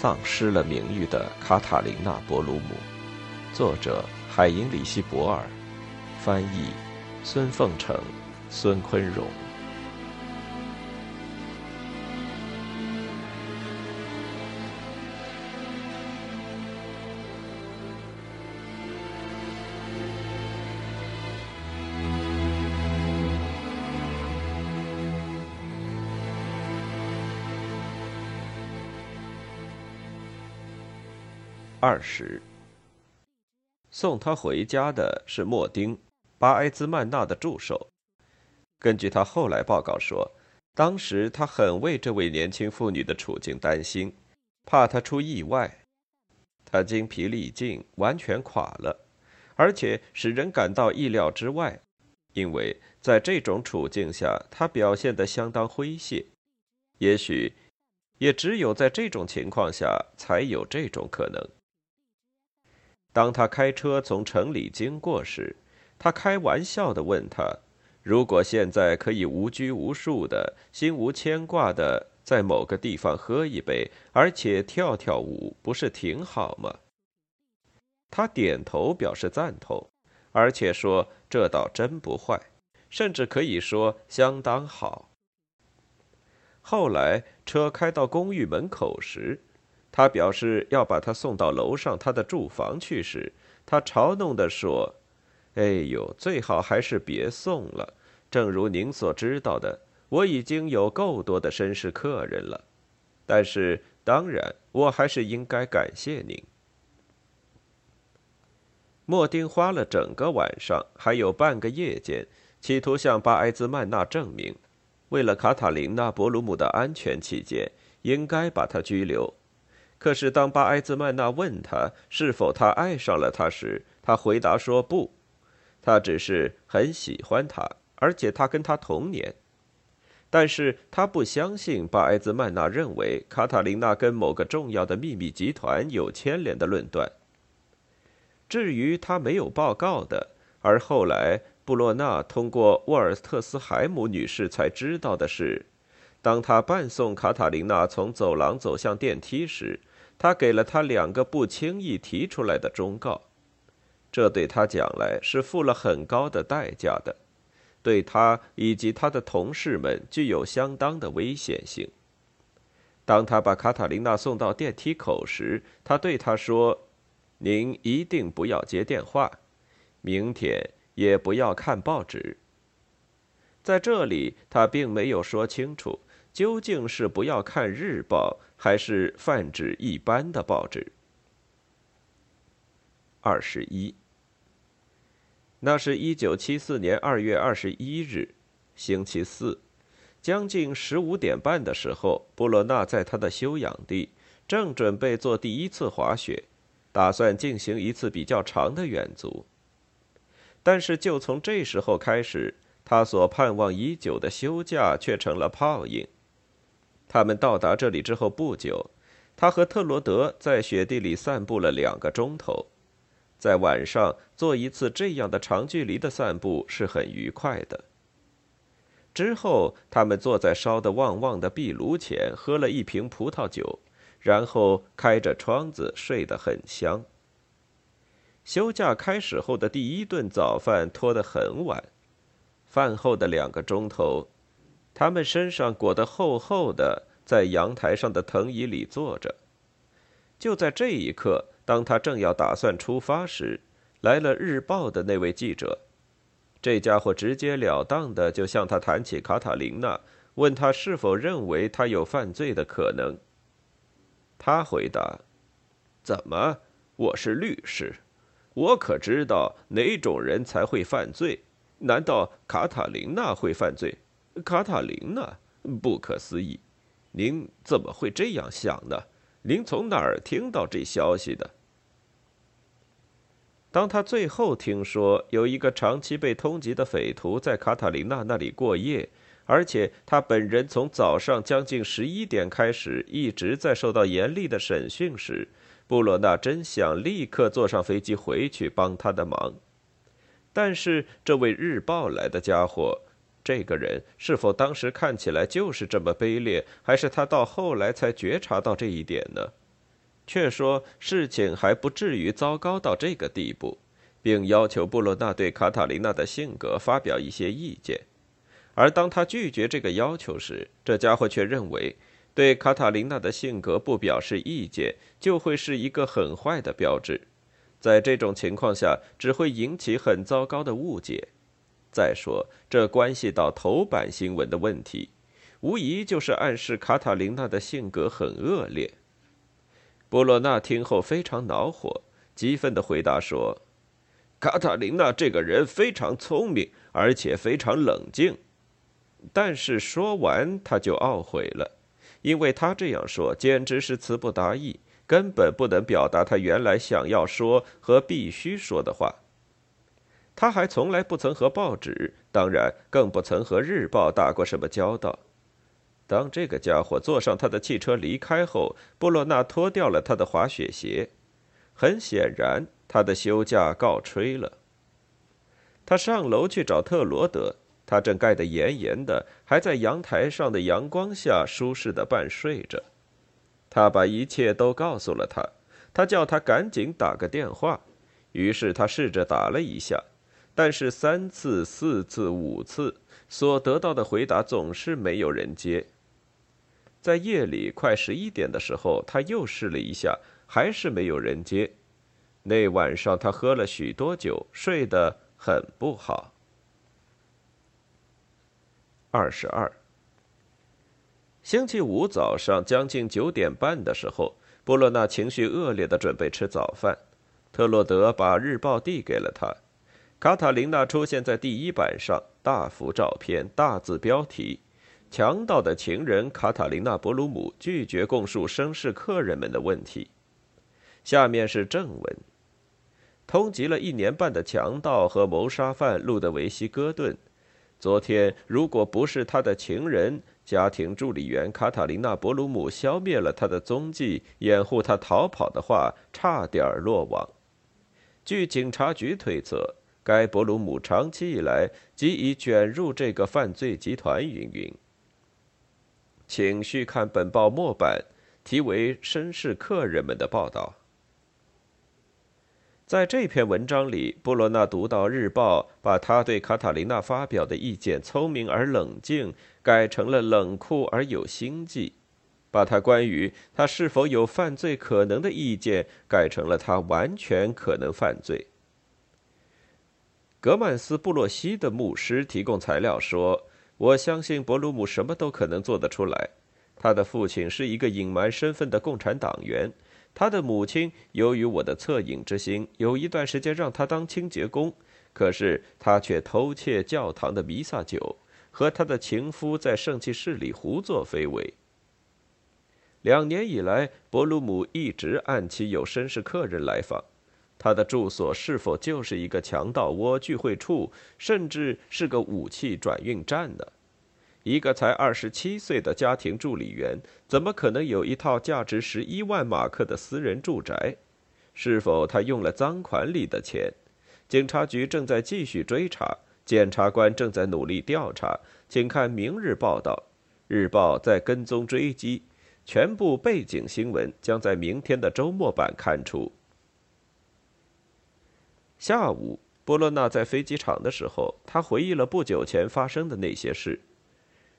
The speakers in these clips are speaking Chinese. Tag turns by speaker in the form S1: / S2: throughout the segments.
S1: 丧失了名誉的卡塔琳娜·博鲁姆，作者海因里希·博尔，翻译孙凤成、孙坤荣。二十，送他回家的是莫丁·巴埃兹曼纳的助手。根据他后来报告说，当时他很为这位年轻妇女的处境担心，怕她出意外。她精疲力尽，完全垮了，而且使人感到意料之外，因为在这种处境下，她表现得相当诙谐。也许，也只有在这种情况下才有这种可能。当他开车从城里经过时，他开玩笑地问他：“如果现在可以无拘无束的、心无牵挂的在某个地方喝一杯，而且跳跳舞，不是挺好吗？”他点头表示赞同，而且说：“这倒真不坏，甚至可以说相当好。”后来车开到公寓门口时。他表示要把他送到楼上他的住房去时，他嘲弄地说：“哎呦，最好还是别送了。正如您所知道的，我已经有够多的绅士客人了。但是，当然，我还是应该感谢您。”莫丁花了整个晚上，还有半个夜间，企图向巴埃兹曼纳证明，为了卡塔琳娜·博鲁姆的安全起见，应该把他拘留。可是，当巴埃兹曼娜问他是否他爱上了她时，他回答说不，他只是很喜欢她，而且他跟她同年。但是他不相信巴埃兹曼娜认为卡塔琳娜跟某个重要的秘密集团有牵连的论断。至于他没有报告的，而后来布洛纳通过沃尔特斯海姆女士才知道的是，当他伴送卡塔琳娜从走廊走向电梯时。他给了他两个不轻易提出来的忠告，这对他讲来是付了很高的代价的，对他以及他的同事们具有相当的危险性。当他把卡塔琳娜送到电梯口时，他对他说：“您一定不要接电话，明天也不要看报纸。”在这里，他并没有说清楚。究竟是不要看日报，还是泛指一般的报纸？二十一。那是一九七四年二月二十一日，星期四，将近十五点半的时候，布罗纳在他的休养地正准备做第一次滑雪，打算进行一次比较长的远足。但是就从这时候开始，他所盼望已久的休假却成了泡影。他们到达这里之后不久，他和特罗德在雪地里散步了两个钟头。在晚上做一次这样的长距离的散步是很愉快的。之后，他们坐在烧得旺旺的壁炉前，喝了一瓶葡萄酒，然后开着窗子睡得很香。休假开始后的第一顿早饭拖得很晚，饭后的两个钟头。他们身上裹得厚厚的，在阳台上的藤椅里坐着。就在这一刻，当他正要打算出发时，来了日报的那位记者。这家伙直截了当的就向他谈起卡塔琳娜，问他是否认为他有犯罪的可能。他回答：“怎么？我是律师，我可知道哪种人才会犯罪？难道卡塔琳娜会犯罪？”卡塔琳娜，不可思议！您怎么会这样想呢？您从哪儿听到这消息的？当他最后听说有一个长期被通缉的匪徒在卡塔琳娜那里过夜，而且他本人从早上将近十一点开始一直在受到严厉的审讯时，布罗纳真想立刻坐上飞机回去帮他的忙。但是这位日报来的家伙。这个人是否当时看起来就是这么卑劣，还是他到后来才觉察到这一点呢？却说事情还不至于糟糕到这个地步，并要求布洛纳对卡塔琳娜的性格发表一些意见。而当他拒绝这个要求时，这家伙却认为，对卡塔琳娜的性格不表示意见，就会是一个很坏的标志。在这种情况下，只会引起很糟糕的误解。再说，这关系到头版新闻的问题，无疑就是暗示卡塔琳娜的性格很恶劣。波洛纳听后非常恼火，激愤地回答说：“卡塔琳娜这个人非常聪明，而且非常冷静。”但是说完，他就懊悔了，因为他这样说简直是词不达意，根本不能表达他原来想要说和必须说的话。他还从来不曾和报纸，当然更不曾和日报打过什么交道。当这个家伙坐上他的汽车离开后，布洛纳脱掉了他的滑雪鞋，很显然他的休假告吹了。他上楼去找特罗德。他正盖得严严的，还在阳台上的阳光下舒适的半睡着。他把一切都告诉了他，他叫他赶紧打个电话。于是他试着打了一下，但是三次、四次、五次所得到的回答总是没有人接。在夜里快十一点的时候，他又试了一下，还是没有人接。那晚上他喝了许多酒，睡得很不好。二十二。星期五早上将近九点半的时候，布洛纳情绪恶劣的准备吃早饭。特洛德把日报递给了他。卡塔琳娜出现在第一版上，大幅照片，大字标题：“强盗的情人卡塔琳娜·博鲁姆拒绝供述绅士客人们的问题。”下面是正文：通缉了一年半的强盗和谋杀犯路德维希·戈顿。昨天，如果不是他的情人、家庭助理员卡塔琳娜·博鲁姆消灭了他的踪迹，掩护他逃跑的话，差点落网。据警察局推测，该博鲁姆长期以来即已卷入这个犯罪集团。云云，请续看本报末版，题为《绅士客人们的报道》。在这篇文章里，布罗纳读到日报把他对卡塔琳娜发表的意见“聪明而冷静”改成了“冷酷而有心计”，把他关于他是否有犯罪可能的意见改成了他完全可能犯罪。格曼斯布洛西的牧师提供材料说：“我相信伯鲁姆什么都可能做得出来。他的父亲是一个隐瞒身份的共产党员。”他的母亲由于我的恻隐之心，有一段时间让他当清洁工，可是他却偷窃教堂的弥撒酒，和他的情夫在圣器室里胡作非为。两年以来，伯鲁姆一直按期有绅士客人来访，他的住所是否就是一个强盗窝聚会处，甚至是个武器转运站呢？一个才二十七岁的家庭助理员，怎么可能有一套价值十一万马克的私人住宅？是否他用了赃款里的钱？警察局正在继续追查，检察官正在努力调查。请看明日报道，日报在跟踪追击。全部背景新闻将在明天的周末版刊出。下午，波洛纳在飞机场的时候，他回忆了不久前发生的那些事。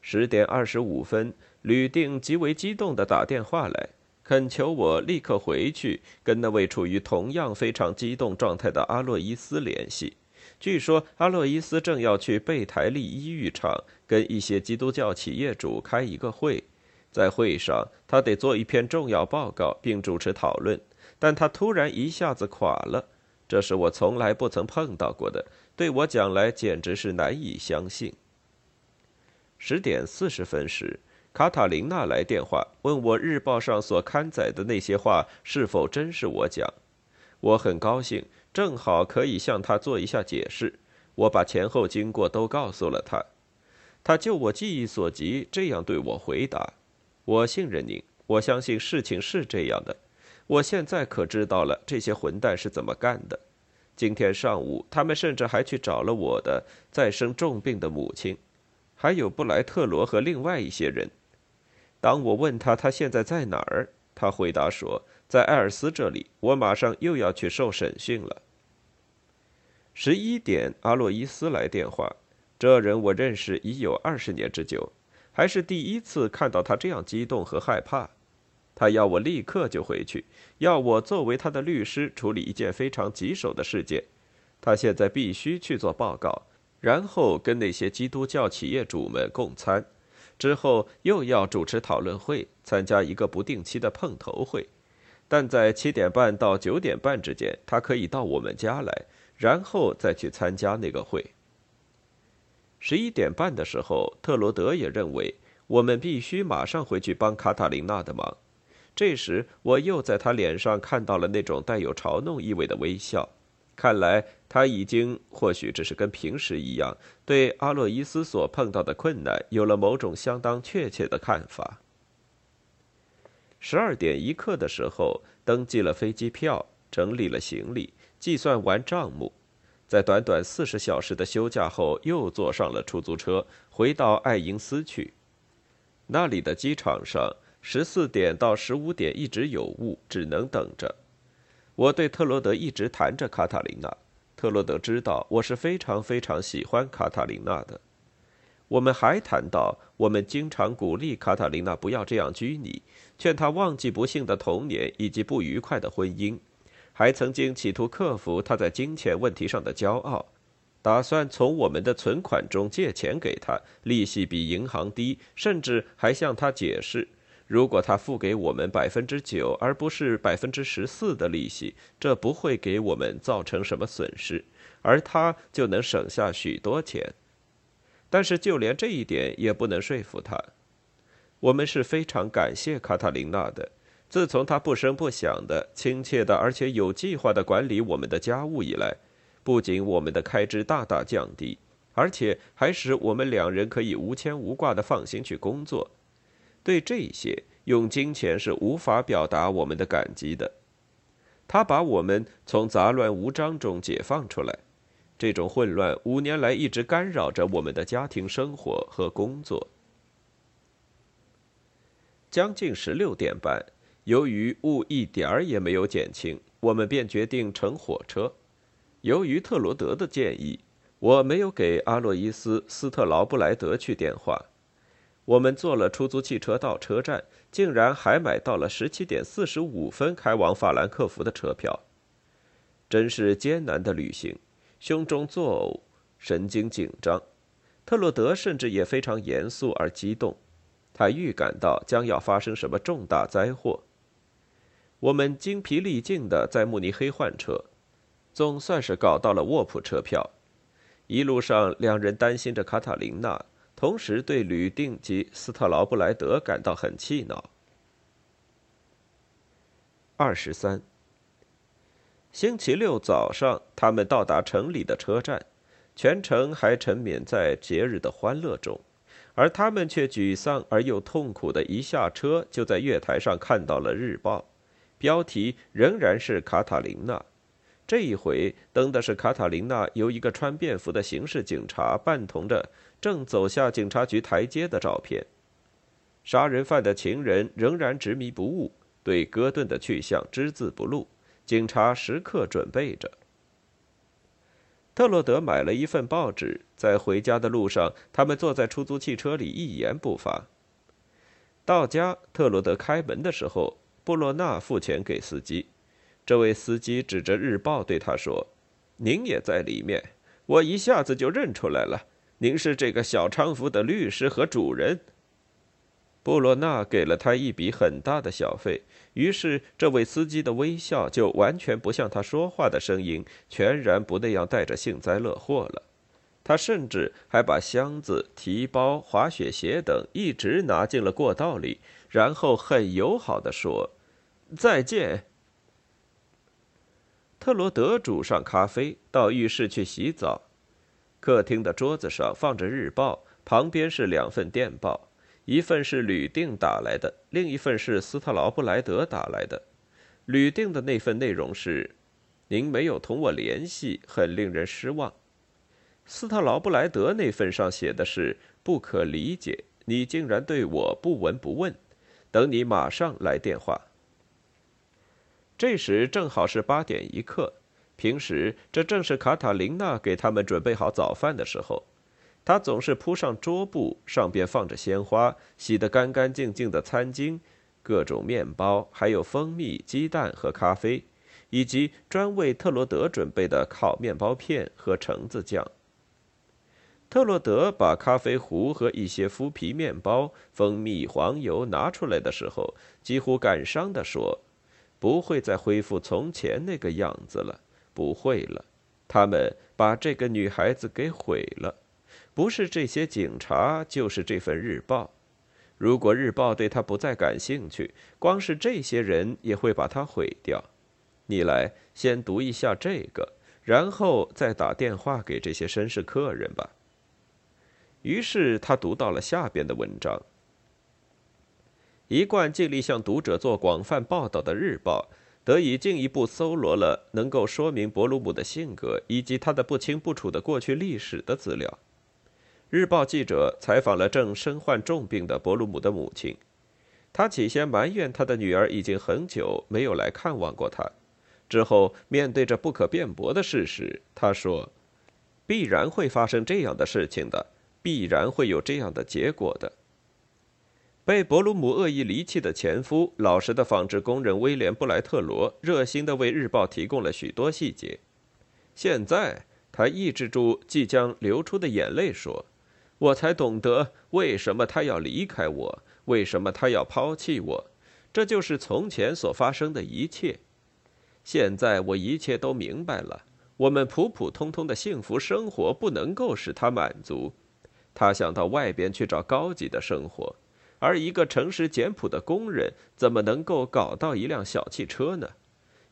S1: 十点二十五分，吕定极为激动地打电话来，恳求我立刻回去跟那位处于同样非常激动状态的阿洛伊斯联系。据说阿洛伊斯正要去贝台利医浴场跟一些基督教企业主开一个会，在会上他得做一篇重要报告并主持讨论，但他突然一下子垮了，这是我从来不曾碰到过的，对我讲来简直是难以相信。十点四十分时，卡塔琳娜来电话问我日报上所刊载的那些话是否真是我讲。我很高兴，正好可以向她做一下解释。我把前后经过都告诉了她。她就我记忆所及这样对我回答：“我信任您，我相信事情是这样的。我现在可知道了这些混蛋是怎么干的。今天上午，他们甚至还去找了我的再生重病的母亲。”还有布莱特罗和另外一些人。当我问他他现在在哪儿，他回答说在埃尔斯这里，我马上又要去受审讯了。十一点，阿洛伊斯来电话。这人我认识已有二十年之久，还是第一次看到他这样激动和害怕。他要我立刻就回去，要我作为他的律师处理一件非常棘手的事件。他现在必须去做报告，然后跟那些基督教企业主们共餐，之后又要主持讨论会，参加一个不定期的碰头会。但在七点半到九点半之间，他可以到我们家来，然后再去参加那个会。十一点半的时候，特罗德也认为我们必须马上回去帮卡塔琳娜的忙。这时，我又在他脸上看到了那种带有嘲弄意味的微笑。看来他已经，或许只是跟平时一样，对阿洛伊斯所碰到的困难有了某种相当确切的看法。十二点一刻的时候，登记了飞机票，整理了行李，计算完账目，在短短四十小时的休假后，又坐上了出租车，回到爱因斯去。那里的机场上。十四点到十五点一直有雾，只能等着。我对特罗德一直谈着卡塔琳娜，特罗德知道我是非常非常喜欢卡塔琳娜的。我们还谈到，我们经常鼓励卡塔琳娜不要这样拘泥，劝她忘记不幸的童年以及不愉快的婚姻，还曾经企图克服她在金钱问题上的骄傲，打算从我们的存款中借钱给她，利息比银行低，甚至还向她解释。如果他付给我们百分之九而不是百分之十四的利息，这不会给我们造成什么损失，而他就能省下许多钱。但是就连这一点也不能说服他。我们是非常感谢卡塔琳娜的。自从她不声不响的、亲切的而且有计划的管理我们的家务以来，不仅我们的开支大大降低，而且还使我们两人可以无牵无挂的放心去工作。对这些，用金钱是无法表达我们的感激的。他把我们从杂乱无章中解放出来，这种混乱五年来一直干扰着我们的家庭生活和工作。将近十六点半，由于雾一点儿也没有减轻，我们便决定乘火车。由于特罗德的建议，我没有给阿洛伊斯·斯特劳布莱德去电话。我们坐了出租汽车到车站，竟然还买到了十七点四十五分开往法兰克福的车票。真是艰难的旅行，胸中作呕，神经紧张。特洛德甚至也非常严肃而激动，他预感到将要发生什么重大灾祸。我们精疲力尽的在慕尼黑换车，总算是搞到了卧铺车票。一路上，两人担心着卡塔琳娜。同时，对吕定及斯特劳布莱德感到很气恼。二十三，星期六早上，他们到达城里的车站，全程还沉湎在节日的欢乐中，而他们却沮丧而又痛苦的一下车，就在月台上看到了日报，标题仍然是卡塔琳娜。这一回登的是卡塔琳娜由一个穿便服的刑事警察伴同着。正走下警察局台阶的照片，杀人犯的情人仍然执迷不悟，对戈顿的去向只字不露。警察时刻准备着。特洛德买了一份报纸，在回家的路上，他们坐在出租汽车里一言不发。到家，特洛德开门的时候，布洛纳付钱给司机。这位司机指着日报对他说：“您也在里面，我一下子就认出来了。”您是这个小娼妇的律师和主人。布洛纳给了他一笔很大的小费，于是这位司机的微笑就完全不像他说话的声音，全然不那样带着幸灾乐祸了。他甚至还把箱子、提包、滑雪鞋等一直拿进了过道里，然后很友好的说：“再见。”特罗德煮上咖啡，到浴室去洗澡。客厅的桌子上放着日报，旁边是两份电报，一份是吕定打来的，另一份是斯特劳布莱德打来的。吕定的那份内容是：“您没有同我联系，很令人失望。”斯特劳布莱德那份上写的是：“不可理解，你竟然对我不闻不问。”等你马上来电话。这时正好是八点一刻。平时这正是卡塔琳娜给他们准备好早饭的时候。她总是铺上桌布，上边放着鲜花、洗得干干净净的餐巾、各种面包，还有蜂蜜、鸡蛋和咖啡，以及专为特罗德准备的烤面包片和橙子酱。特洛德把咖啡壶和一些麸皮面包、蜂蜜、黄油拿出来的时候，几乎感伤地说：“不会再恢复从前那个样子了，不会了。他们把这个女孩子给毁了，不是这些警察，就是这份日报。如果日报对他不再感兴趣，光是这些人也会把他毁掉。你来，先读一下这个，然后再打电话给这些绅士客人吧。”于是他读到了下边的文章。一贯尽力向读者做广泛报道的《日报》，得以进一步搜罗了能够说明伯鲁姆的性格以及他的不清不楚的过去历史的资料。《日报》记者采访了正身患重病的伯鲁姆的母亲，他起先埋怨他的女儿已经很久没有来看望过他，之后面对着不可辩驳的事实，他说：“必然会发生这样的事情的。”必然会有这样的结果的。被伯鲁姆恶意离弃的前夫，老实的纺织工人威廉·布莱特罗，热心的为日报提供了许多细节。现在，他抑制住即将流出的眼泪，说：“我才懂得为什么他要离开我，为什么他要抛弃我。这就是从前所发生的一切。现在我一切都明白了。我们普普通通的幸福生活不能够使他满足。”他想到外边去找高级的生活，而一个诚实简朴的工人怎么能够搞到一辆小汽车呢？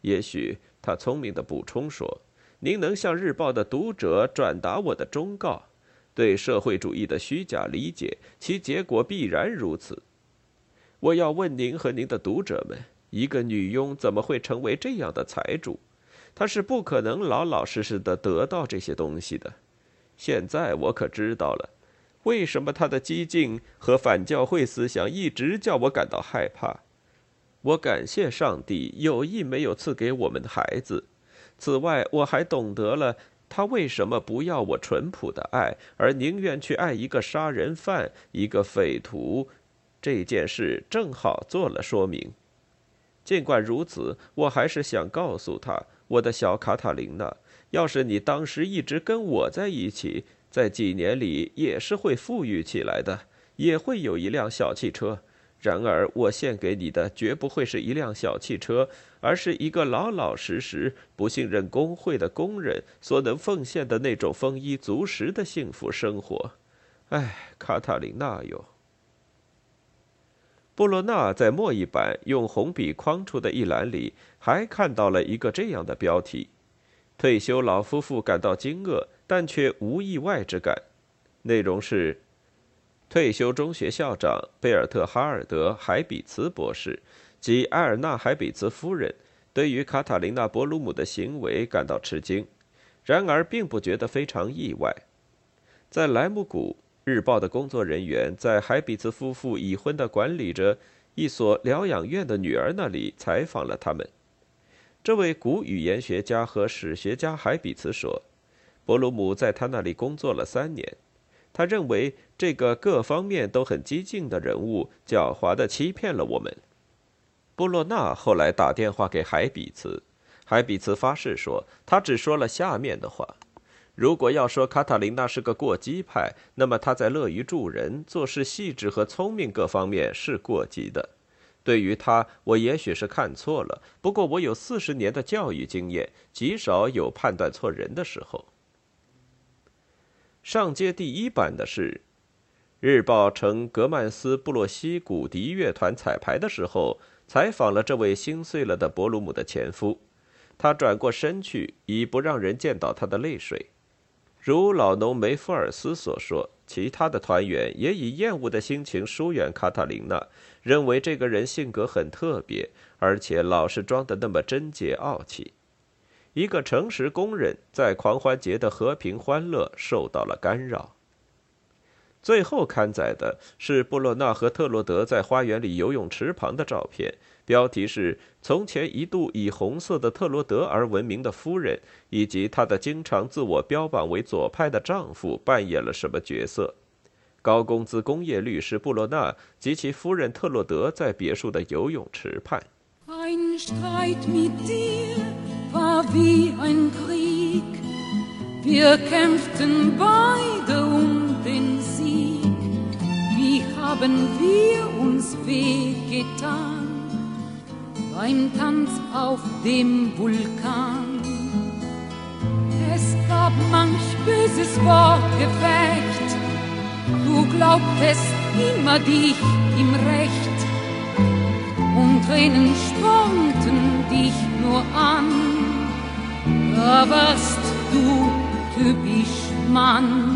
S1: 也许他聪明的补充说：“您能向日报的读者转达我的忠告，对社会主义的虚假理解，其结果必然如此。我要问您和您的读者们：一个女佣怎么会成为这样的财主？她是不可能老老实实的得到这些东西的。现在我可知道了。”为什么他的激进和反教会思想一直叫我感到害怕？我感谢上帝有意没有赐给我们的孩子。此外，我还懂得了他为什么不要我淳朴的爱，而宁愿去爱一个杀人犯、一个匪徒。这件事正好做了说明。尽管如此，我还是想告诉他，我的小卡塔琳娜，要是你当时一直跟我在一起。在几年里也是会富裕起来的，也会有一辆小汽车。然而，我献给你的绝不会是一辆小汽车，而是一个老老实实、不信任工会的工人所能奉献的那种丰衣足食的幸福生活。哎，卡塔琳娜哟！布洛纳在末一版用红笔框出的一栏里，还看到了一个这样的标题：退休老夫妇感到惊愕。但却无意外之感。内容是：退休中学校长贝尔特哈尔德海比茨博士及埃尔纳海比茨夫人对于卡塔琳娜伯鲁姆的行为感到吃惊，然而并不觉得非常意外。在莱姆谷日报的工作人员在海比茨夫妇已婚的管理着一所疗养院的女儿那里采访了他们。这位古语言学家和史学家海比茨说。伯鲁姆在他那里工作了三年，他认为这个各方面都很激进的人物狡猾地欺骗了我们。布洛纳后来打电话给海比茨，海比茨发誓说，他只说了下面的话：如果要说卡塔琳娜是个过激派，那么她在乐于助人、做事细致和聪明各方面是过激的。对于她，我也许是看错了，不过我有四十年的教育经验，极少有判断错人的时候。上街第一版的是，《日报》称格曼斯布洛西古笛乐团彩排的时候，采访了这位心碎了的伯鲁姆的前夫。他转过身去，以不让人见到他的泪水。如老农梅夫尔斯所说，其他的团员也以厌恶的心情疏远卡塔琳娜，认为这个人性格很特别，而且老是装得那么贞洁傲气。一个诚实工人在狂欢节的和平欢乐受到了干扰。最后刊载的是布洛纳和特洛德在花园里游泳池旁的照片，标题是“从前一度以红色的特洛德而闻名的夫人，以及她的经常自我标榜为左派的丈夫扮演了什么角色”。高工资工业律师布洛纳及其夫人特洛德在别墅的游泳池畔。
S2: wie ein Krieg. Wir kämpften beide um den Sieg. Wie haben wir uns wehgetan beim Tanz auf dem Vulkan? Es gab manch böses Wort gefecht. Du glaubtest immer dich im Recht und Tränen spornten dich nur an da du typisch Mann.